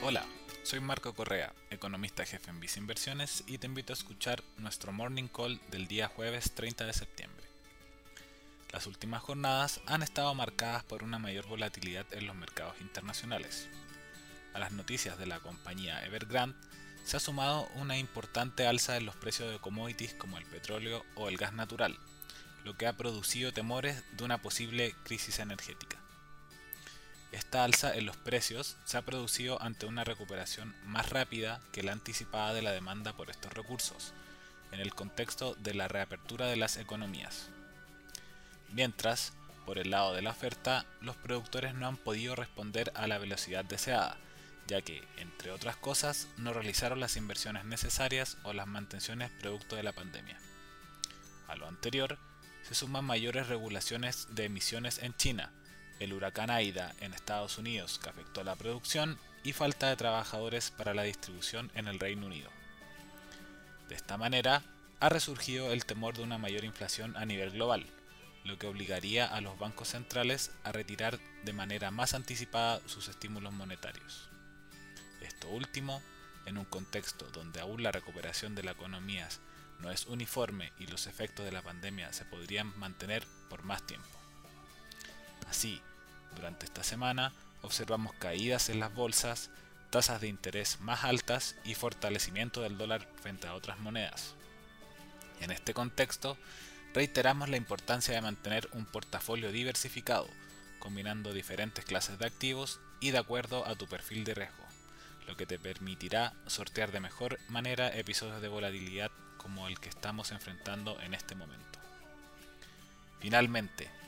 Hola, soy Marco Correa, economista jefe en Visa Inversiones y te invito a escuchar nuestro Morning Call del día jueves 30 de septiembre. Las últimas jornadas han estado marcadas por una mayor volatilidad en los mercados internacionales. A las noticias de la compañía Evergrande se ha sumado una importante alza en los precios de commodities como el petróleo o el gas natural, lo que ha producido temores de una posible crisis energética. Esta alza en los precios se ha producido ante una recuperación más rápida que la anticipada de la demanda por estos recursos, en el contexto de la reapertura de las economías. Mientras, por el lado de la oferta, los productores no han podido responder a la velocidad deseada, ya que, entre otras cosas, no realizaron las inversiones necesarias o las mantenciones producto de la pandemia. A lo anterior, se suman mayores regulaciones de emisiones en China, el huracán Aida en Estados Unidos que afectó la producción y falta de trabajadores para la distribución en el Reino Unido. De esta manera, ha resurgido el temor de una mayor inflación a nivel global, lo que obligaría a los bancos centrales a retirar de manera más anticipada sus estímulos monetarios. Esto último, en un contexto donde aún la recuperación de la economía no es uniforme y los efectos de la pandemia se podrían mantener por más tiempo. Durante esta semana observamos caídas en las bolsas, tasas de interés más altas y fortalecimiento del dólar frente a otras monedas. En este contexto, reiteramos la importancia de mantener un portafolio diversificado, combinando diferentes clases de activos y de acuerdo a tu perfil de riesgo, lo que te permitirá sortear de mejor manera episodios de volatilidad como el que estamos enfrentando en este momento. Finalmente,